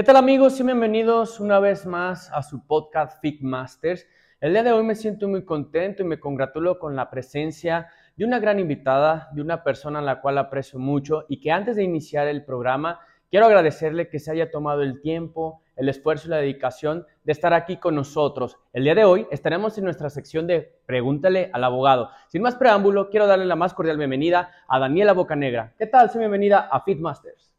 ¿Qué tal amigos y bienvenidos una vez más a su podcast Fit Masters? El día de hoy me siento muy contento y me congratulo con la presencia de una gran invitada, de una persona a la cual aprecio mucho y que antes de iniciar el programa quiero agradecerle que se haya tomado el tiempo, el esfuerzo y la dedicación de estar aquí con nosotros. El día de hoy estaremos en nuestra sección de Pregúntale al abogado. Sin más preámbulo, quiero darle la más cordial bienvenida a Daniela Bocanegra. ¿Qué tal? Soy bienvenida a Fit Masters.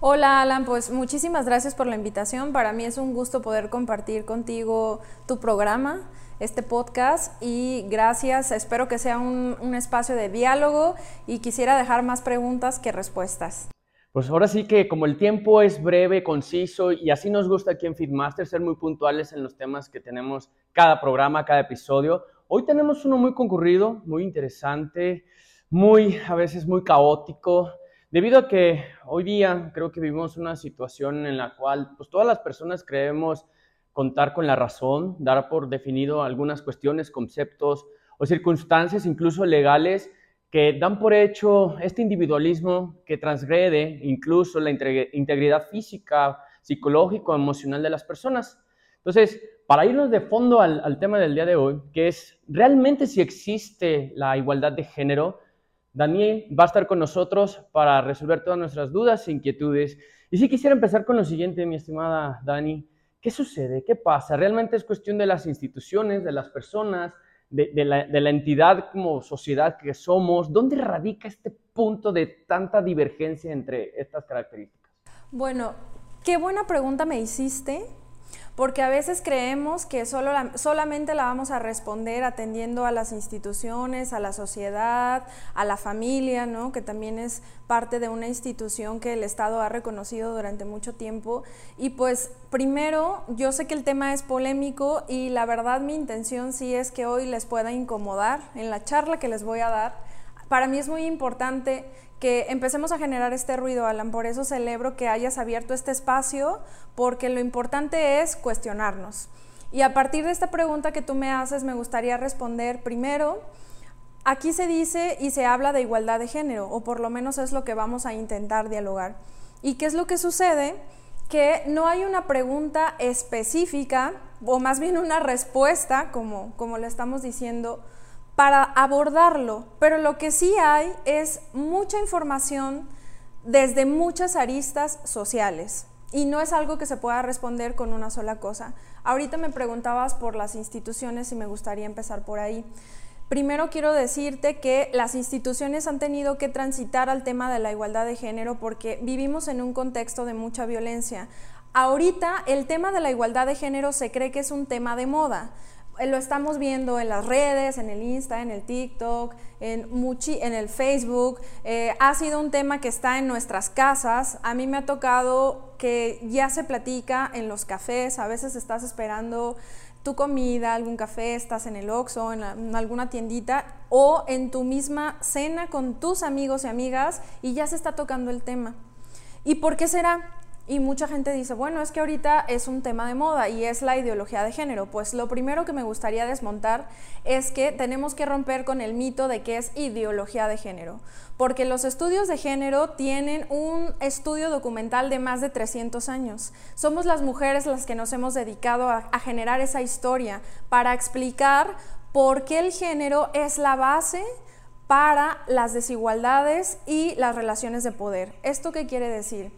Hola Alan, pues muchísimas gracias por la invitación. Para mí es un gusto poder compartir contigo tu programa, este podcast y gracias. Espero que sea un, espacio de diálogo y quisiera dejar más preguntas que respuestas. Pues ahora sí que como el tiempo es breve, conciso y así nos gusta aquí en Feedmaster ser muy puntuales en los temas que tenemos cada programa, cada episodio. Hoy tenemos uno muy concurrido, muy interesante, muy a veces muy caótico Debido a que hoy día creo que vivimos una situación en la cual pues, todas las personas creemos contar con la razón, dar por definido algunas cuestiones, conceptos o circunstancias incluso legales que dan por hecho este individualismo que transgrede incluso la integridad física, psicológico, emocional de las personas. Entonces, para irnos de fondo al, al tema del día de hoy, que es realmente si existe la igualdad de género, Daniel va a estar con nosotros para resolver todas nuestras dudas e inquietudes. Y si quisiera empezar con lo siguiente, mi estimada Dani, ¿qué sucede? ¿Qué pasa? ¿Realmente es cuestión de las instituciones, de las personas, de, la, de la entidad como sociedad que somos? ¿Dónde radica este punto de tanta divergencia entre estas características? Bueno, qué buena pregunta me hiciste porque a veces creemos que solo solamente la vamos a responder atendiendo a las instituciones, a la sociedad, a la familia, ¿no? que también es parte de una institución que el Estado ha reconocido durante mucho tiempo. Y pues primero, yo sé que el tema es polémico y la verdad mi intención sí es que hoy les pueda incomodar en la charla que les voy a dar. Para mí es muy importante que empecemos a generar este ruido, Alan. Por eso celebro que hayas abierto este espacio, porque lo importante es cuestionarnos. Y a partir de esta pregunta que tú me haces, me gustaría responder primero, aquí se dice y se habla de igualdad de género, o por lo menos es lo que vamos a intentar dialogar. ¿Y qué es lo que sucede? Que no hay una pregunta específica, o más bien una respuesta, como, como le estamos diciendo, para abordarlo, pero lo que sí hay es mucha información desde muchas aristas sociales y no es algo que se pueda responder con una sola cosa. Ahorita me preguntabas por las instituciones y me gustaría empezar por ahí. Primero quiero decirte que las instituciones han tenido que transitar al tema de la igualdad de género porque vivimos en un contexto de mucha violencia. Ahorita el tema de la igualdad de género se cree que es un tema de moda, lo estamos viendo en las redes, en el Insta, en el TikTok, en, en el Facebook. Eh, ha sido un tema que está en nuestras casas. A mí me ha tocado que ya se platica en los cafés. A veces estás esperando tu comida, algún café, estás en el Oxxo, en, en alguna tiendita o en tu misma cena con tus amigos y amigas y ya se está tocando el tema. ¿Y por qué será? Y mucha gente dice, bueno, es que ahorita es un tema de moda y es la ideología de género. Pues lo primero que me gustaría desmontar es que tenemos que romper con el mito de que es ideología de género, porque los estudios de género tienen un estudio documental de más de 300 años. Somos las mujeres las que nos hemos dedicado a, generar esa historia para explicar por qué el género es la base para las desigualdades y las relaciones de poder. ¿Esto qué quiere decir?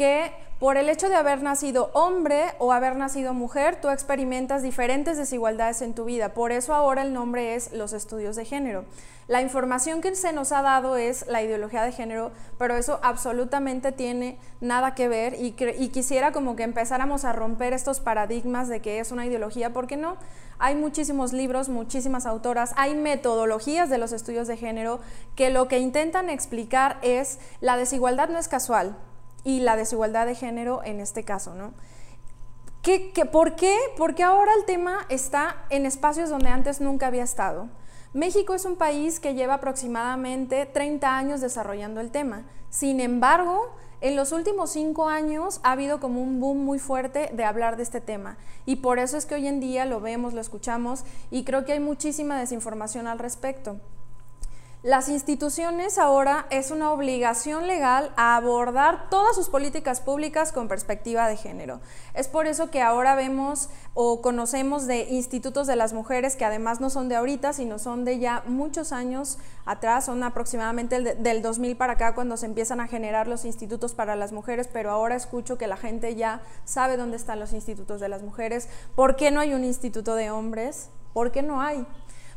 Que por el hecho de haber nacido hombre o haber nacido mujer, tú experimentas diferentes desigualdades en tu vida. Por eso ahora el nombre es los estudios de género. La información que se nos ha dado es la ideología de género, pero eso absolutamente tiene nada que ver y, quisiera como que empezáramos a romper estos paradigmas de que es una ideología, porque no. Hay muchísimos libros, muchísimas autoras, hay metodologías de los estudios de género que lo que intentan explicar es la desigualdad no es casual, y la desigualdad de género en este caso, ¿no? ¿Qué, por qué? Porque ahora el tema está en espacios donde antes nunca había estado. México es un país que lleva aproximadamente 30 años desarrollando el tema. Sin embargo, en los últimos cinco años ha habido como un boom muy fuerte de hablar de este tema y por eso es que hoy en día lo vemos, lo escuchamos y creo que hay muchísima desinformación al respecto. Las instituciones ahora es una obligación legal a abordar todas sus políticas públicas con perspectiva de género. Es por eso que ahora vemos o conocemos de institutos de las mujeres que además no son de ahorita, sino son de ya muchos años atrás, son aproximadamente del 2000 para acá cuando se empiezan a generar los institutos para las mujeres, pero ahora escucho que la gente ya sabe dónde están los institutos de las mujeres. ¿Por qué no hay un instituto de hombres? ¿Por qué no hay?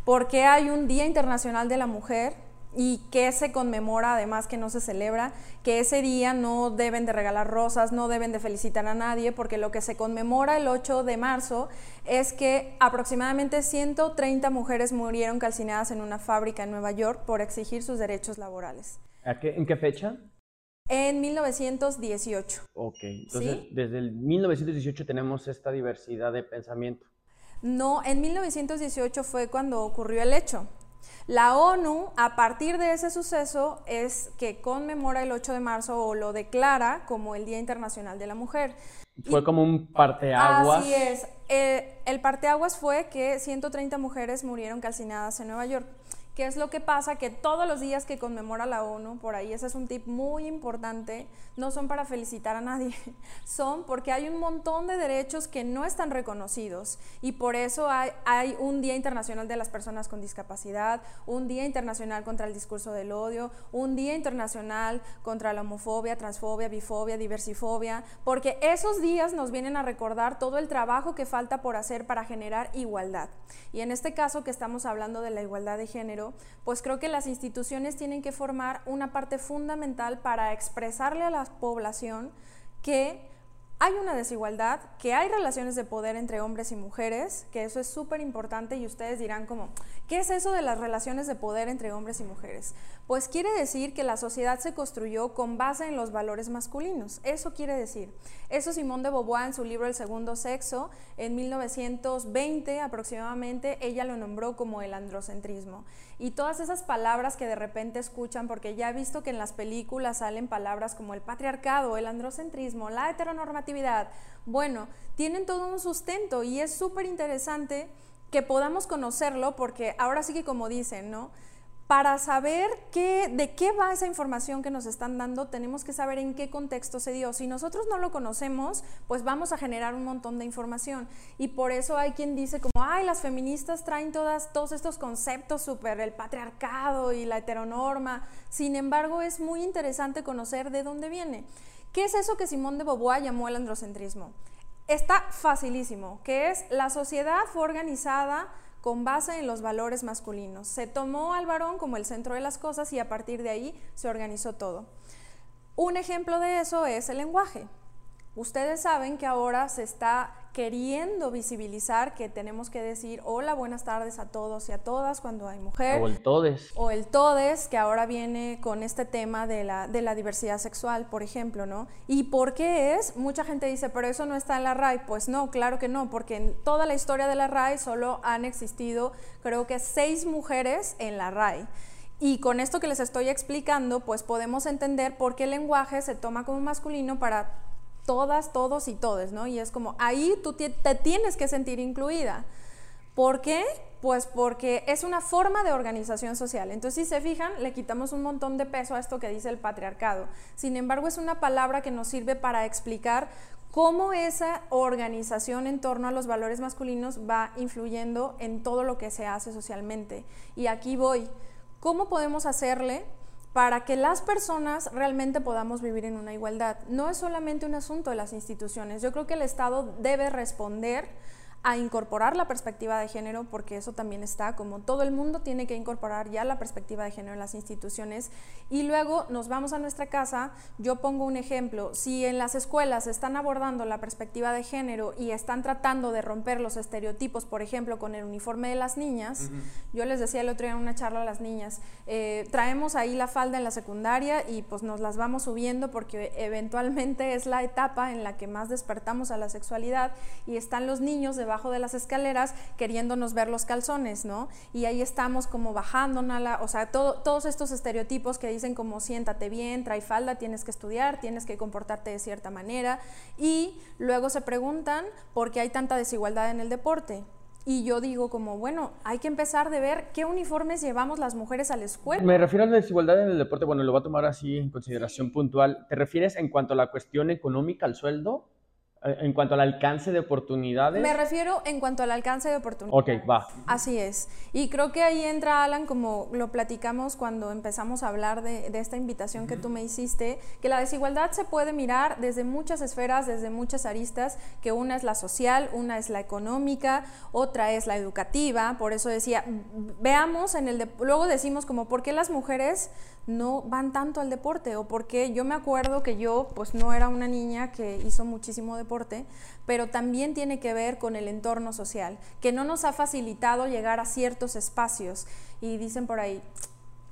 Porque hay un Día Internacional de la Mujer y que se conmemora, además que no se celebra, que ese día no deben de regalar rosas, no deben de felicitar a nadie, porque lo que se conmemora el 8 de marzo es que aproximadamente 130 mujeres murieron calcinadas en una fábrica en Nueva York por exigir sus derechos laborales. ¿En qué fecha? En 1918. Ok, entonces desde el 1918 tenemos esta diversidad de pensamiento. No, en 1918 fue cuando ocurrió el hecho. La ONU, a partir de ese suceso, es que conmemora el 8 de marzo o lo declara como el Día Internacional de la Mujer. Fue como un parteaguas. Así es. Eh, el parteaguas fue que 130 mujeres murieron calcinadas en Nueva York. ¿Qué es lo que pasa? Que todos los días que conmemora la ONU, por ahí ese es un tip muy importante, no son para felicitar a nadie, son porque hay un montón de derechos que no están reconocidos y por eso hay, hay un Día Internacional de las Personas con Discapacidad, un Día Internacional contra el Discurso del Odio, un Día Internacional contra la homofobia, transfobia, bifobia, diversifobia, porque esos días nos vienen a recordar todo el trabajo que falta por hacer para generar igualdad. Y en este caso que estamos hablando de la igualdad de género, pues creo que las instituciones tienen que formar una parte fundamental para expresarle a la población que hay una desigualdad, que hay relaciones de poder entre hombres y mujeres, que eso es súper importante y ustedes dirán como, ¿qué es eso de las relaciones de poder entre hombres y mujeres? Pues quiere decir que la sociedad se construyó con base en los valores masculinos, eso quiere decir. Eso Simone de Beauvoir en su libro El segundo sexo, en 1920 aproximadamente, ella lo nombró como el androcentrismo. Y todas esas palabras que de repente escuchan, porque ya he visto que en las películas salen palabras como el patriarcado, el androcentrismo, la heteronormatividad, bueno, tienen todo un sustento y es súper interesante que podamos conocerlo porque ahora sí que como dicen, ¿no? Para saber qué, de qué va esa información que nos están dando, tenemos que saber en qué contexto se dio. Si nosotros no lo conocemos, pues vamos a generar un montón de información. Y por eso hay quien dice como, ay, las feministas traen todas, todos estos conceptos súper, el patriarcado y la heteronorma. Sin embargo, es muy interesante conocer de dónde viene. ¿Qué es eso que Simón de Beauvoir llamó el androcentrismo? Está facilísimo, que es la sociedad fue organizada con base en los valores masculinos. Se tomó al varón como el centro de las cosas y a partir de ahí se organizó todo. Un ejemplo de eso es el lenguaje. Ustedes saben que ahora se está queriendo visibilizar que tenemos que decir hola, buenas tardes a todos y a todas cuando hay mujer. O el todes. O el todes, que ahora viene con este tema de la, de la diversidad sexual, por ejemplo, ¿no? ¿Y por qué es? Mucha gente dice, pero eso no está en la RAI. Pues no, claro que no, porque en toda la historia de la RAI solo han existido, creo que seis mujeres en la RAI. Y con esto que les estoy explicando, pues podemos entender por qué el lenguaje se toma como masculino para todas, todos y todes, ¿no? Y es como, ahí tú te, tienes que sentir incluida. ¿Por qué? Pues porque es una forma de organización social. Entonces, si se fijan, le quitamos un montón de peso a esto que dice el patriarcado. Sin embargo, es una palabra que nos sirve para explicar cómo esa organización en torno a los valores masculinos va influyendo en todo lo que se hace socialmente. Y aquí voy. ¿Cómo podemos hacerle para que las personas realmente podamos vivir en una igualdad. No es solamente un asunto de las instituciones. Yo creo que el Estado debe responder a incorporar la perspectiva de género, porque eso también está, como todo el mundo tiene que incorporar ya la perspectiva de género en las instituciones. Y luego nos vamos a nuestra casa, yo pongo un ejemplo, si en las escuelas están abordando la perspectiva de género y están tratando de romper los estereotipos, por ejemplo, con el uniforme de las niñas, yo les decía el otro día en una charla a las niñas, eh, traemos ahí la falda en la secundaria y pues nos las vamos subiendo porque eventualmente es la etapa en la que más despertamos a la sexualidad y están los niños de de las escaleras queriéndonos ver los calzones, ¿no? Y ahí estamos como bajando, o sea, todos estos estereotipos que dicen como siéntate bien, trae falda, tienes que estudiar, tienes que comportarte de cierta manera y luego se preguntan por qué hay tanta desigualdad en el deporte. Y yo digo como, bueno, hay que empezar de ver qué uniformes llevamos las mujeres a la escuela. Me refiero a la desigualdad en el deporte, bueno, lo voy a tomar así en consideración puntual. ¿Te refieres en cuanto a la cuestión económica, al sueldo? En cuanto al alcance de oportunidades. Me refiero en cuanto al alcance de oportunidades. Ok, va. Así es. Y creo que ahí entra, Alan, como lo platicamos cuando empezamos a hablar de, esta invitación que tú me hiciste, que la desigualdad se puede mirar desde muchas esferas, desde muchas aristas, que una es la social, una es la económica, otra es la educativa. Por eso decía, veamos en el... luego decimos como, ¿por qué las mujeres no van tanto al deporte o porque yo me acuerdo que yo pues no era una niña que hizo muchísimo deporte, pero también tiene que ver con el entorno social, que no nos ha facilitado llegar a ciertos espacios y dicen por ahí,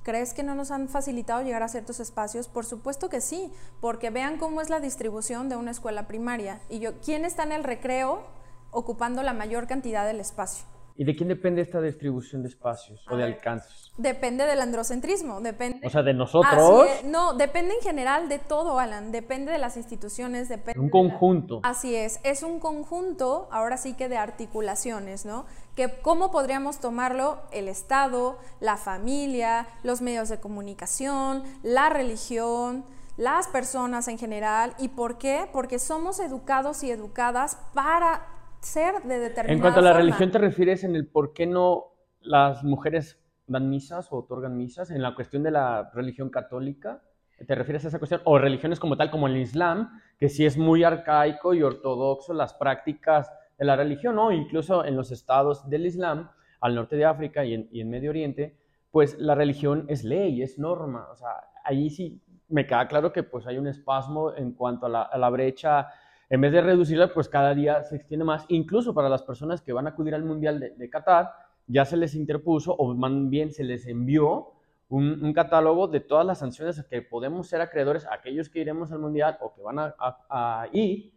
¿Crees que no nos han facilitado llegar a ciertos espacios? Por supuesto que sí, porque vean cómo es la distribución de una escuela primaria. Y yo, ¿quién está en el recreo ocupando la mayor cantidad del espacio? ¿Y de quién depende esta distribución de espacios o de alcances? Depende del androcentrismo, depende. O sea, de nosotros. no, depende en general de todo, Alan. Depende de las instituciones, depende. Un conjunto. así es, es un conjunto, ahora sí que de articulaciones, ¿no? Que cómo podríamos tomarlo el Estado, la familia, los medios de comunicación, la religión, las personas en general. ¿Y por qué? Porque somos educados y educadas para ser de determinada En cuanto a la religión, ¿te refieres en el por qué no las mujeres dan misas o otorgan misas? En la cuestión de la religión católica, ¿te refieres a esa cuestión? O religiones como tal, como el Islam, que sí es muy arcaico y ortodoxo las prácticas de la religión, ¿no? Incluso en los estados del Islam, al norte de África y en, Medio Oriente, pues la religión es ley, es norma. O sea, ahí sí me queda claro que pues hay un espasmo en cuanto a la, a la brecha en vez de reducirla, pues cada día se extiende más. Incluso para las personas que van a acudir al Mundial de, Qatar, ya se les interpuso o más bien se les envió un, catálogo de todas las sanciones que podemos ser acreedores a aquellos que iremos al Mundial o que van a, a ir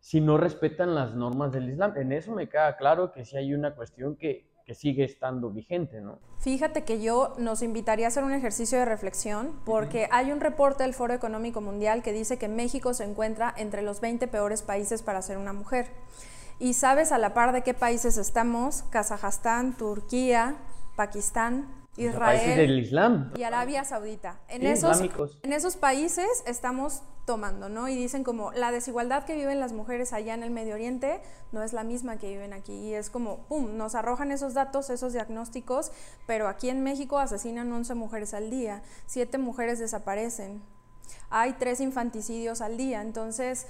si no respetan las normas del Islam. En eso me queda claro que sí hay una cuestión que, que sigue estando vigente, ¿no? Fíjate que yo nos invitaría a hacer un ejercicio de reflexión porque hay un reporte del Foro Económico Mundial que dice que México se encuentra entre los 20 peores países para ser una mujer. Y sabes a la par de qué países estamos, Kazajstán, Turquía, Pakistán, Israel Islam. y Arabia Saudita. En, esos, en esos países estamos tomando, ¿no? Y dicen como la desigualdad que viven las mujeres allá en el Medio Oriente no es la misma que viven aquí. Y es como, ¡pum!, nos arrojan esos datos, esos diagnósticos, pero aquí en México asesinan 11 mujeres al día, 7 mujeres desaparecen, hay 3 infanticidios al día. Entonces,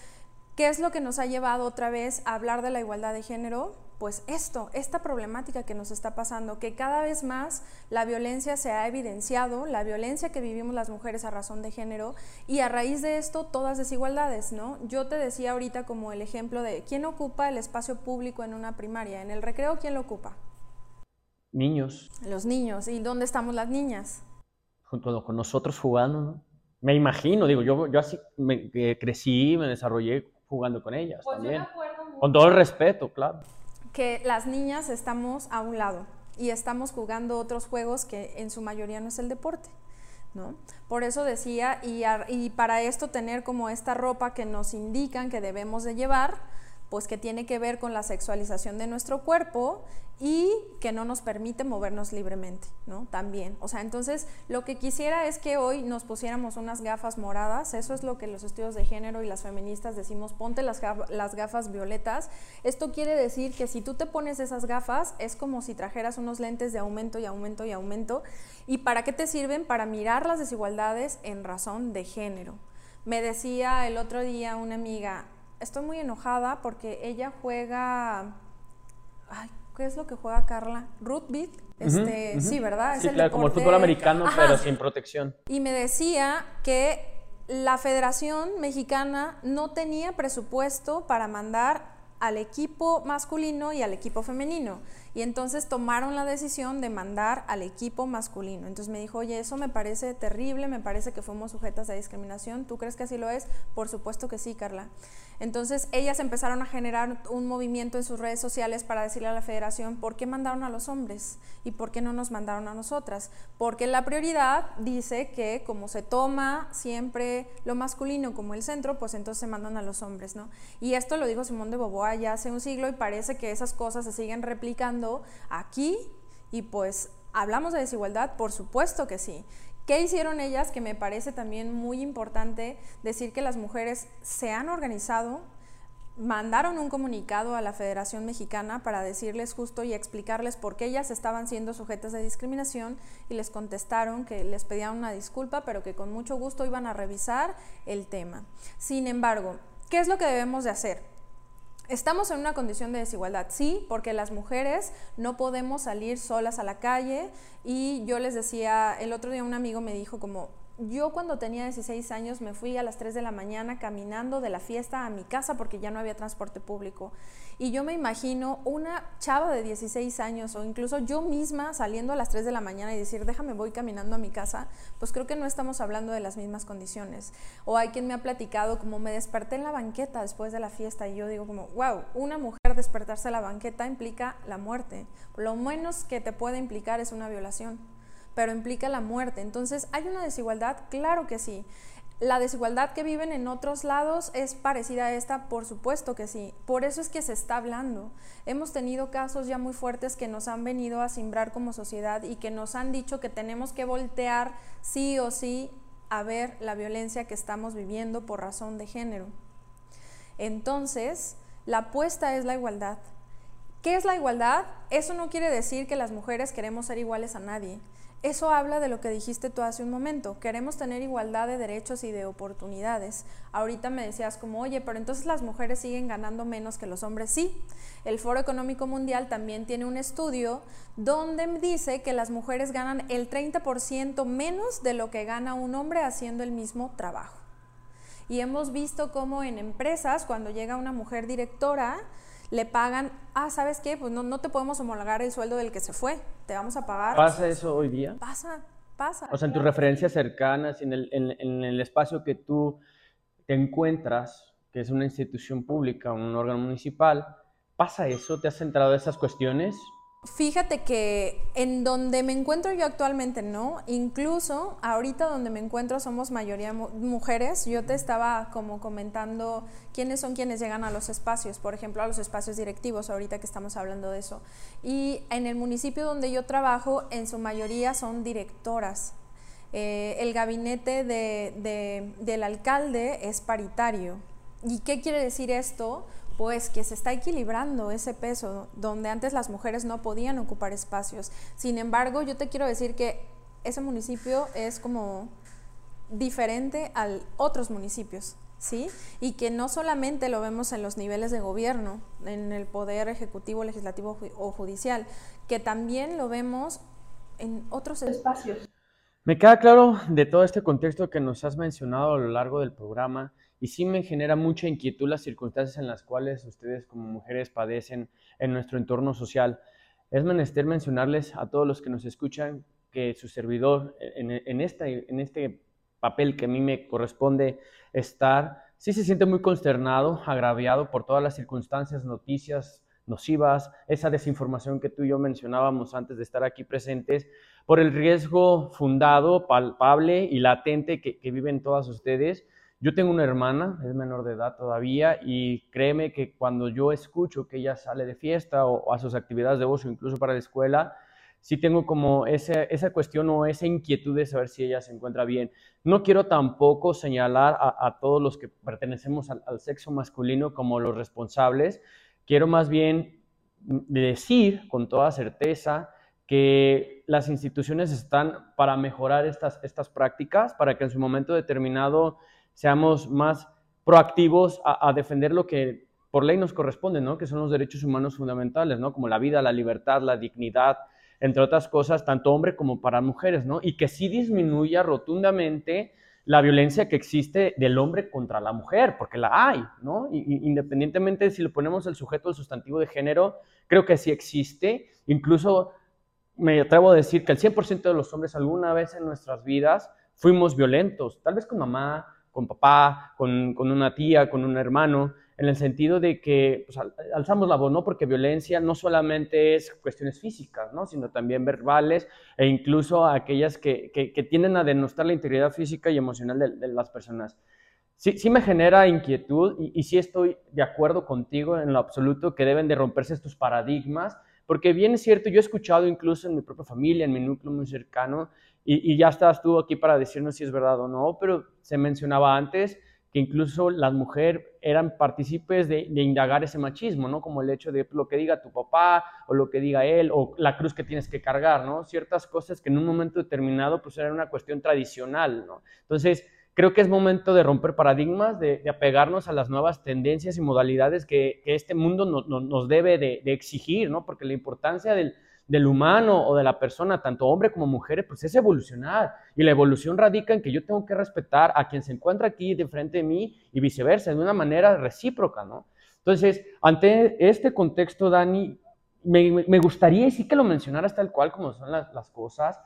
¿qué es lo que nos ha llevado otra vez a hablar de la igualdad de género? Pues esto, esta problemática que nos está pasando, que cada vez más la violencia se ha evidenciado, la violencia que vivimos las mujeres a razón de género, y a raíz de esto todas desigualdades, ¿no? Yo te decía ahorita como el ejemplo de quién ocupa el espacio público en una primaria, en el recreo, ¿quién lo ocupa? Niños. Los niños, ¿y dónde estamos las niñas? Junto con nosotros jugando, ¿no? Me imagino, digo, yo, yo así me, crecí, me desarrollé jugando con ellas pues también. Con todo el respeto, claro que las niñas estamos a un lado y estamos jugando otros juegos que en su mayoría no es el deporte. ¿No? Por eso decía, y, para esto tener como esta ropa que nos indican que debemos de llevar, pues que tiene que ver con la sexualización de nuestro cuerpo y que no nos permite movernos libremente, ¿no? También. O sea, entonces lo que quisiera es que hoy nos pusiéramos unas gafas moradas, eso es lo que los estudios de género y las feministas decimos, ponte las, las gafas violetas. Esto quiere decir que si tú te pones esas gafas es como si trajeras unos lentes de aumento y aumento y aumento. ¿Y para qué te sirven? Para mirar las desigualdades en razón de género. Me decía el otro día una amiga, estoy muy enojada porque ella juega... Ay, ¿Qué es lo que juega Carla? Rugby. Este, Sí, ¿verdad? sí, claro, como el fútbol americano, pero sin protección. Y me decía que la Federación Mexicana no tenía presupuesto para mandar al equipo masculino y al equipo femenino. Y entonces tomaron la decisión de mandar al equipo masculino. Entonces me dijo, oye, eso me parece terrible, me parece que fuimos sujetas a discriminación. ¿Tú crees que así lo es? Por supuesto que sí, Carla. Entonces ellas empezaron a generar un movimiento en sus redes sociales para decirle a la federación por qué mandaron a los hombres y por qué no nos mandaron a nosotras. Porque la prioridad dice que como se toma siempre lo masculino como el centro, pues entonces se mandan a los hombres, ¿no? Y esto lo dijo Simón de Boboa ya hace un siglo y parece que esas cosas se siguen replicando aquí y pues hablamos de desigualdad, por supuesto que sí. ¿Qué hicieron ellas? Que me parece también muy importante decir que las mujeres se han organizado, mandaron un comunicado a la Federación Mexicana para decirles justo y explicarles por qué ellas estaban siendo sujetas de discriminación y les contestaron que les pedían una disculpa, pero que con mucho gusto iban a revisar el tema. Sin embargo, ¿qué es lo que debemos de hacer? Estamos en una condición de desigualdad, sí, porque las mujeres no podemos salir solas a la calle y yo les decía, el otro día un amigo me dijo como, yo cuando tenía 16 años me fui a las 3 de la mañana caminando de la fiesta a mi casa porque ya no había transporte público. Y yo me imagino una chava de 16 años o incluso yo misma saliendo a las 3 de la mañana y decir, déjame voy caminando a mi casa, pues creo que no estamos hablando de las mismas condiciones. O hay quien me ha platicado como me desperté en la banqueta después de la fiesta y yo digo como, wow, una mujer despertarse en la banqueta implica la muerte. Lo menos que te puede implicar es una violación pero implica la muerte. Entonces, ¿hay una desigualdad? Claro que sí. La desigualdad que viven en otros lados es parecida a esta, por supuesto que sí. Por eso es que se está hablando. Hemos tenido casos ya muy fuertes que nos han venido a simbrar como sociedad y que nos han dicho que tenemos que voltear sí o sí a ver la violencia que estamos viviendo por razón de género. Entonces, la apuesta es la igualdad. ¿Qué es la igualdad? Eso no quiere decir que las mujeres queremos ser iguales a nadie. Eso habla de lo que dijiste tú hace un momento. Queremos tener igualdad de derechos y de oportunidades. Ahorita me decías como, oye, pero entonces las mujeres siguen ganando menos que los hombres. Sí, el Foro Económico Mundial también tiene un estudio donde dice que las mujeres ganan el 30% menos de lo que gana un hombre haciendo el mismo trabajo. Y hemos visto cómo en empresas, cuando llega una mujer directora, le pagan, ah, ¿sabes qué? Pues no, no te podemos homologar el sueldo del que se fue, te vamos a pagar. ¿Pasa eso hoy día? Pasa, pasa. O sea, en tus referencias cercanas, en el, en, en el espacio que tú te encuentras, que es una institución pública, un órgano municipal, ¿pasa eso? ¿Te has centrado en esas cuestiones? Fíjate que en donde me encuentro yo actualmente no, incluso ahorita donde me encuentro somos mayoría mujeres. Yo te estaba como comentando quiénes son quienes llegan a los espacios, por ejemplo, a los espacios directivos, ahorita que estamos hablando de eso. Y en el municipio donde yo trabajo, en su mayoría son directoras. Eh, el gabinete del alcalde es paritario. ¿Y qué quiere decir esto? Pues que se está equilibrando ese peso, donde antes las mujeres no podían ocupar espacios. Sin embargo, yo te quiero decir que ese municipio es como diferente a otros municipios, ¿sí? Y que no solamente lo vemos en los niveles de gobierno, en el poder ejecutivo, legislativo o judicial, que también lo vemos en otros espacios. Me queda claro de todo este contexto que nos has mencionado a lo largo del programa y sí me genera mucha inquietud las circunstancias en las cuales ustedes como mujeres padecen en nuestro entorno social. Es menester mencionarles a todos los que nos escuchan que su servidor en, en, este papel que a mí me corresponde estar, sí se siente muy consternado, agraviado por todas las circunstancias, noticias nocivas, esa desinformación que tú y yo mencionábamos antes de estar aquí presentes, por el riesgo fundado, palpable y latente que viven todas ustedes yo tengo una hermana, es menor de edad todavía, y créeme que cuando yo escucho que ella sale de fiesta o, a sus actividades de ocio, incluso para la escuela, sí tengo como esa, esa cuestión o esa inquietud de saber si ella se encuentra bien. No quiero tampoco señalar a, todos los que pertenecemos al, al sexo masculino como los responsables, quiero más bien decir con toda certeza que las instituciones están para mejorar estas, estas prácticas, para que en su momento determinado seamos más proactivos a, defender lo que por ley nos corresponde, ¿no? Que son los derechos humanos fundamentales, ¿no? Como la vida, la libertad, la dignidad, entre otras cosas, tanto hombre como para mujeres, ¿no? Y que sí disminuya rotundamente la violencia que existe del hombre contra la mujer, porque la hay, ¿no? independientemente de si le ponemos el sujeto del sustantivo de género, creo que sí existe. Incluso me atrevo a decir que el 100% de los hombres alguna vez en nuestras vidas fuimos violentos, tal vez con mamá, con papá, con, con, una tía, con un hermano, en el sentido de que pues, alzamos la voz, ¿no? Porque violencia no solamente es cuestiones físicas, ¿no? Sino también verbales e incluso aquellas que, que, tienden a denostar la integridad física y emocional de, las personas. Sí, sí, me genera inquietud y, y sí estoy de acuerdo contigo en lo absoluto que deben de romperse estos paradigmas Porque bien es cierto, yo he escuchado incluso en mi propia familia, en mi núcleo muy cercano, y, ya estás tú aquí para decirnos si es verdad o no, pero se mencionaba antes que incluso las mujeres eran partícipes de, indagar ese machismo, ¿no? Como el hecho de lo que diga tu papá o lo que diga él o la cruz que tienes que cargar, ¿no? Ciertas cosas que en un momento determinado pues era una cuestión tradicional, ¿no? Entonces, creo que es momento de romper paradigmas, de, apegarnos a las nuevas tendencias y modalidades que, este mundo nos debe de, de, exigir, ¿no? Porque la importancia del, del humano o de la persona, tanto hombre como mujeres, pues es evolucionar. Y la evolución radica en que yo tengo que respetar a quien se encuentra aquí de frente de mí y viceversa, de una manera recíproca, ¿no? Entonces, ante este contexto, Dani, me, gustaría sí que lo mencionaras tal cual como son las, cosas.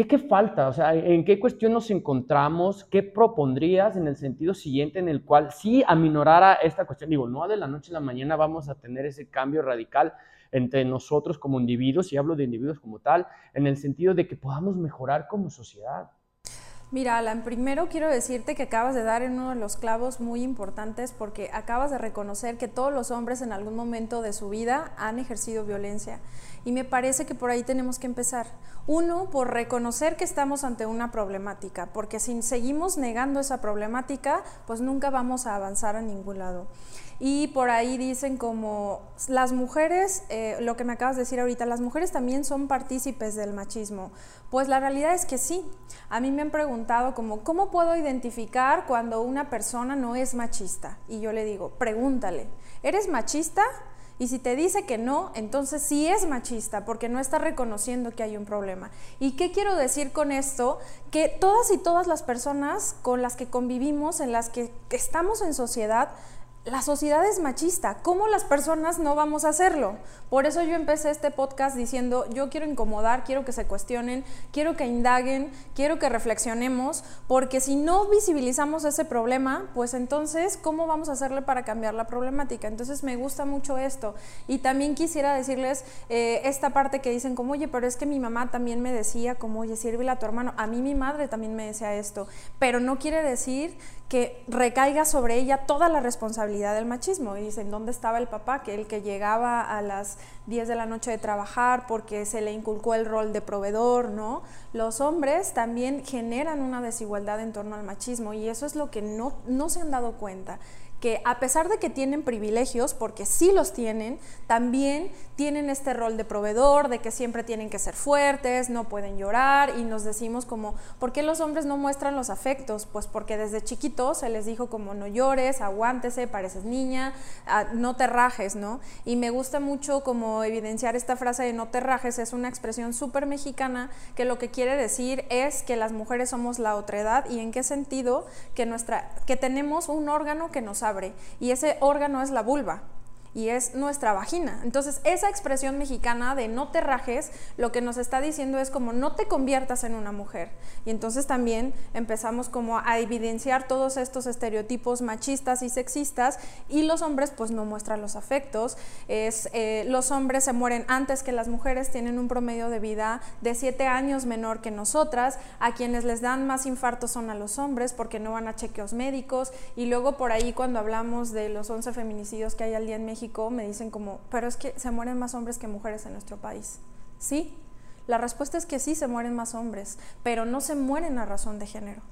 ¿Qué, ¿Qué falta? O sea, ¿en qué cuestión nos encontramos? ¿Qué propondrías en el sentido siguiente en el cual sí aminorara esta cuestión? Digo, no de la noche a la mañana vamos a tener ese cambio radical, entre nosotros como individuos, y hablo de individuos como tal, en el sentido de que podamos mejorar como sociedad. Mira, Alan, primero quiero decirte que acabas de dar en uno de los clavos muy importantes porque acabas de reconocer que todos los hombres en algún momento de su vida han ejercido violencia. Y me parece que por ahí tenemos que empezar. Uno, por reconocer que estamos ante una problemática, porque si seguimos negando esa problemática, pues nunca vamos a avanzar a ningún lado. Y por ahí dicen como las mujeres, eh, lo que me acabas de decir ahorita, las mujeres también son partícipes del machismo. Pues la realidad es que sí. A mí me han preguntado como, ¿cómo puedo identificar cuando una persona no es machista? Y yo le digo, pregúntale, ¿eres machista? Y si te dice que no, entonces sí es machista porque no está reconociendo que hay un problema. ¿Y qué quiero decir con esto? Que todas y todas las personas con las que convivimos, en las que estamos en sociedad, la sociedad es machista. ¿Cómo las personas no vamos a hacerlo? Por eso yo empecé este podcast diciendo, yo quiero incomodar, quiero que se cuestionen, quiero que indaguen, quiero que reflexionemos, porque si no visibilizamos ese problema, pues entonces, ¿cómo vamos a hacerle para cambiar la problemática? Entonces me gusta mucho esto. Y también quisiera decirles eh, esta parte que dicen como, oye, pero es que mi mamá también me decía como, oye, sírvela a tu hermano. A mí mi madre también me decía esto, pero no quiere decir que recaiga sobre ella toda la responsabilidad del machismo. Y dicen, ¿dónde estaba el papá? Que el que llegaba a las 10 de la noche de trabajar porque se le inculcó el rol de proveedor, ¿no? Los hombres también generan una desigualdad en torno al machismo y eso es lo que no, no se han dado cuenta que a pesar de que tienen privilegios, porque sí los tienen, también tienen este rol de proveedor, de que siempre tienen que ser fuertes, no pueden llorar y nos decimos como, ¿por qué los hombres no muestran los afectos? Pues porque desde chiquitos se les dijo como no llores, aguántese, pareces niña, ah, no te rajes, ¿no? Y me gusta mucho como evidenciar esta frase de no te rajes, es una expresión súper mexicana que lo que quiere decir es que las mujeres somos la otredad y en qué sentido que, nuestra, que tenemos un órgano que nos y ese órgano es la vulva y es nuestra vagina. Entonces, esa expresión mexicana de no te rajes, lo que nos está diciendo es como no te conviertas en una mujer. Y entonces también empezamos como a evidenciar todos estos estereotipos machistas y sexistas y los hombres pues no muestran los afectos. Es, eh, los hombres se mueren antes que las mujeres, tienen un promedio de vida de 7 años menor que nosotras. A quienes les dan más infartos son a los hombres porque no van a chequeos médicos. Y luego por ahí cuando hablamos de los 11 feminicidios que hay al día en México, me dicen como, pero es que se mueren más hombres que mujeres en nuestro país. ¿Sí? La respuesta es que sí, se mueren más hombres, pero no se mueren a razón de género.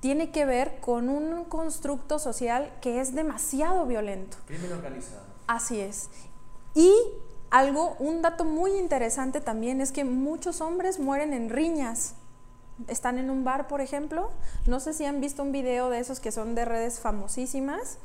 Tiene que ver con un constructo social que es demasiado violento. Crimen organizado. Así es. Y algo, un dato muy interesante también es que muchos hombres mueren en riñas. Están en un bar, por ejemplo. No sé si han visto un video de esos que son de redes famosísimas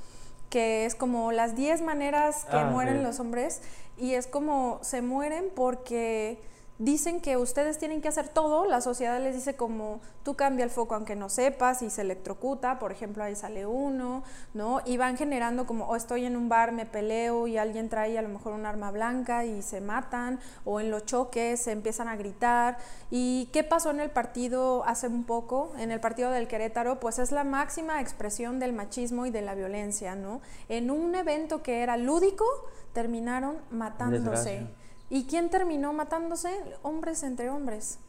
que es como las 10 maneras que ah, mueren los hombres y es como se mueren porque dicen que ustedes tienen que hacer todo, la sociedad les dice como tú cambia el foco aunque no sepas y se electrocuta, por ejemplo ahí sale uno, ¿no? Y van generando como o estoy en un bar, me peleo y alguien trae a lo mejor un arma blanca y se matan, o en los choques se empiezan a gritar. ¿Y qué pasó en el partido hace un poco? En el partido del Querétaro, pues es la máxima expresión del machismo y de la violencia, ¿no? En un evento que era lúdico, terminaron matándose. ¿Y quién terminó matándose? Hombres entre hombres.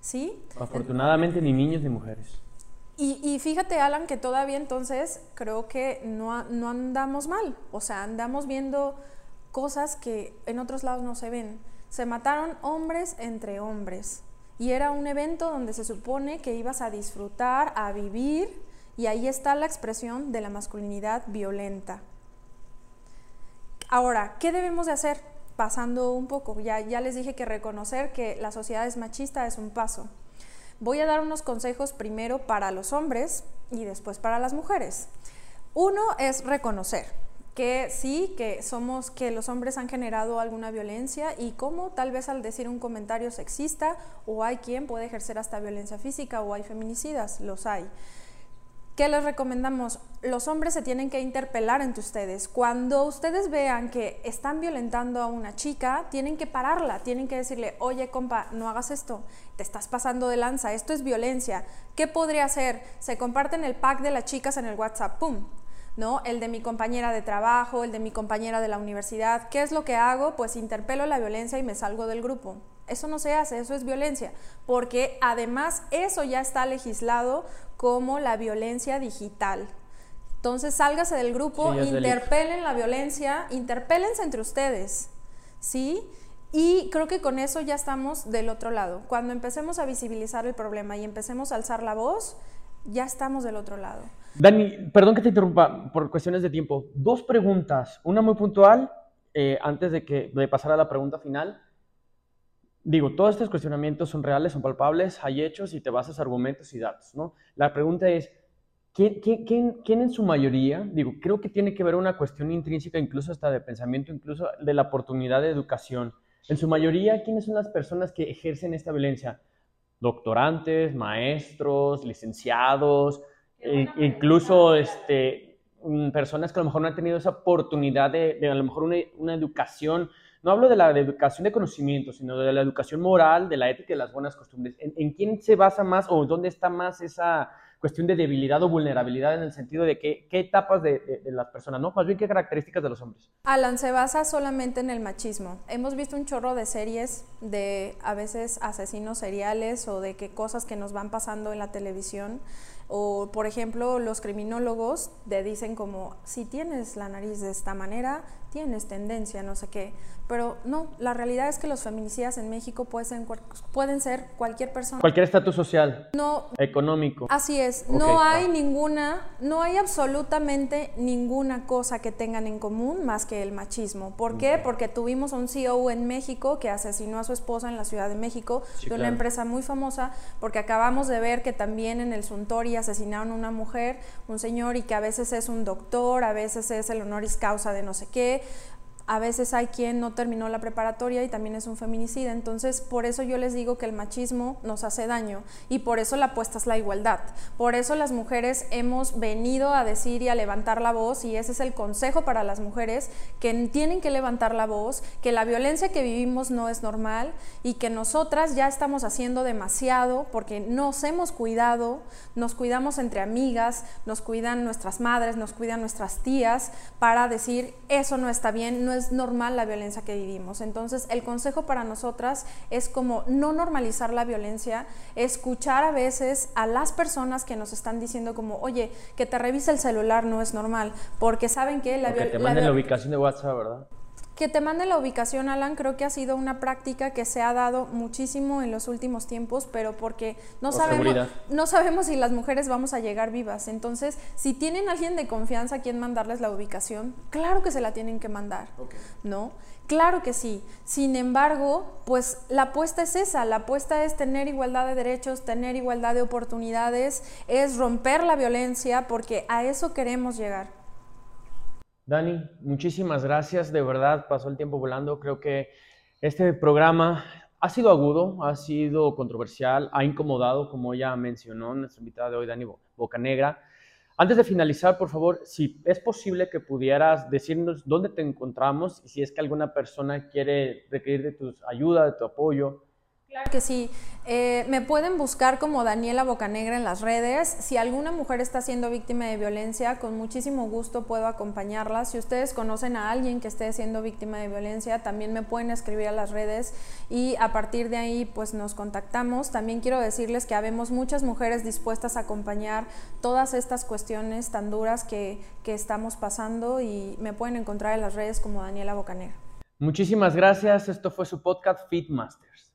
¿Sí? Afortunadamente ni niños ni mujeres. Y, fíjate, Alan, que todavía entonces creo que no, no andamos mal. O sea, andamos viendo cosas que en otros lados no se ven. Se mataron hombres entre hombres. Y era un evento donde se supone que ibas a disfrutar, a vivir, y ahí está la expresión de la masculinidad violenta. Ahora, ¿qué debemos de hacer? Pasando un poco, ya, ya les dije que reconocer que la sociedad es machista es un paso. Voy a dar unos consejos primero para los hombres y después para las mujeres. Uno es reconocer que sí, que somos, que los hombres han generado alguna violencia y cómo tal vez al decir un comentario sexista o hay quien puede ejercer hasta violencia física o hay feminicidas, los hay. ¿Qué les recomendamos? Los hombres se tienen que interpelar entre ustedes. Cuando ustedes vean que están violentando a una chica, tienen que pararla, tienen que decirle, oye compa, no hagas esto, te estás pasando de lanza, esto es violencia. ¿Qué podría hacer? Se comparten el pack de las chicas en el WhatsApp, ¡pum! ¿no? El de mi compañera de trabajo, el de mi compañera de la universidad. ¿Qué es lo que hago? Pues interpelo la violencia y me salgo del grupo. Eso no se hace, eso es violencia, porque además eso ya está legislado como la violencia digital. Entonces, sálgase del grupo, interpelen la violencia, interpélense entre ustedes, ¿sí? Y creo que con eso ya estamos del otro lado. Cuando empecemos a visibilizar el problema y empecemos a alzar la voz, ya estamos del otro lado. Dani, perdón que te interrumpa por cuestiones de tiempo. Dos preguntas, una muy puntual, eh, antes de, que, de pasar a la pregunta final. Digo, todos estos cuestionamientos son reales, son palpables, hay hechos y te basas argumentos y datos, ¿no? La pregunta es, ¿quién, quién, quién, en su mayoría, digo, creo que tiene que ver una cuestión intrínseca, incluso hasta de pensamiento, incluso de la oportunidad de educación. En su mayoría, ¿quiénes son las personas que ejercen esta violencia? Doctorantes, maestros, licenciados, e incluso este, mm, personas que a lo mejor no han tenido esa oportunidad de, de a lo mejor una, una educación no hablo de la educación de conocimiento, sino de la educación moral, de la ética y de las buenas costumbres. ¿En, quién se basa más o dónde está más esa cuestión de debilidad o vulnerabilidad en el sentido de qué etapas de, las personas, ¿no? Más bien qué características de los hombres. Alan, se basa solamente en el machismo. Hemos visto un chorro de series de a veces asesinos seriales o de qué cosas que nos van pasando en la televisión. O, por ejemplo, los criminólogos te dicen como, si tienes la nariz de esta manera, tienes tendencia, no sé qué. Pero no, la realidad es que los feminicidas en México pueden ser, pueden ser cualquier persona. Cualquier estatus social. No. Económico. Así es. no hay ninguna, no hay absolutamente ninguna cosa que tengan en común más que el machismo. ¿Por qué? Porque tuvimos un CEO en México que asesinó a su esposa en la Ciudad de México, de una empresa muy famosa, porque acabamos de ver que también en el Suntory asesinaron a una mujer, un señor, y que a veces es un doctor, a veces es el honoris causa de no sé qué, a veces hay quien no terminó la preparatoria y también es un feminicida. Entonces, por eso yo les digo que el machismo nos hace daño y por eso la apuesta es la igualdad. Por eso las mujeres hemos venido a decir y a levantar la voz y ese es el consejo para las mujeres que tienen que levantar la voz, que la violencia que vivimos no es normal y que nosotras ya estamos haciendo demasiado porque nos hemos cuidado, nos cuidamos entre amigas, nos cuidan nuestras madres, nos cuidan nuestras tías para decir eso no está bien, no es es normal la violencia que vivimos. Entonces, el consejo para nosotras es como no normalizar la violencia, escuchar a veces a las personas que nos están diciendo como, oye, que te revise el celular no es normal, porque saben que la violencia... te manden la ubicación de WhatsApp, ¿verdad? Que te mande la ubicación, Alan, creo que ha sido una práctica que se ha dado muchísimo en los últimos tiempos, pero porque no, sabemos, no sabemos si las mujeres vamos a llegar vivas. Entonces, si tienen alguien de confianza a quien mandarles la ubicación, claro que se la tienen que mandar, ¿no? Claro que sí. Sin embargo, pues la apuesta es esa, la apuesta es tener igualdad de derechos, tener igualdad de oportunidades, es romper la violencia, porque a eso queremos llegar. Dani, muchísimas gracias. De verdad, pasó el tiempo volando. Creo que este programa ha sido agudo, ha sido controversial, ha incomodado, como ya mencionó nuestra invitada de hoy, Dani Bocanegra. Antes de finalizar, por favor, si es posible que pudieras decirnos dónde te encontramos y si es que alguna persona quiere requerir de tu ayuda, de tu apoyo, Claro que sí. Eh, me pueden buscar como Daniela Bocanegra en las redes. Si alguna mujer está siendo víctima de violencia, con muchísimo gusto puedo acompañarla. Si ustedes conocen a alguien que esté siendo víctima de violencia, también me pueden escribir a las redes y a partir de ahí pues nos contactamos. También quiero decirles que habemos muchas mujeres dispuestas a acompañar todas estas cuestiones tan duras que, que estamos pasando y me pueden encontrar en las redes como Daniela Bocanegra. Muchísimas gracias. Esto fue su podcast Fit Masters.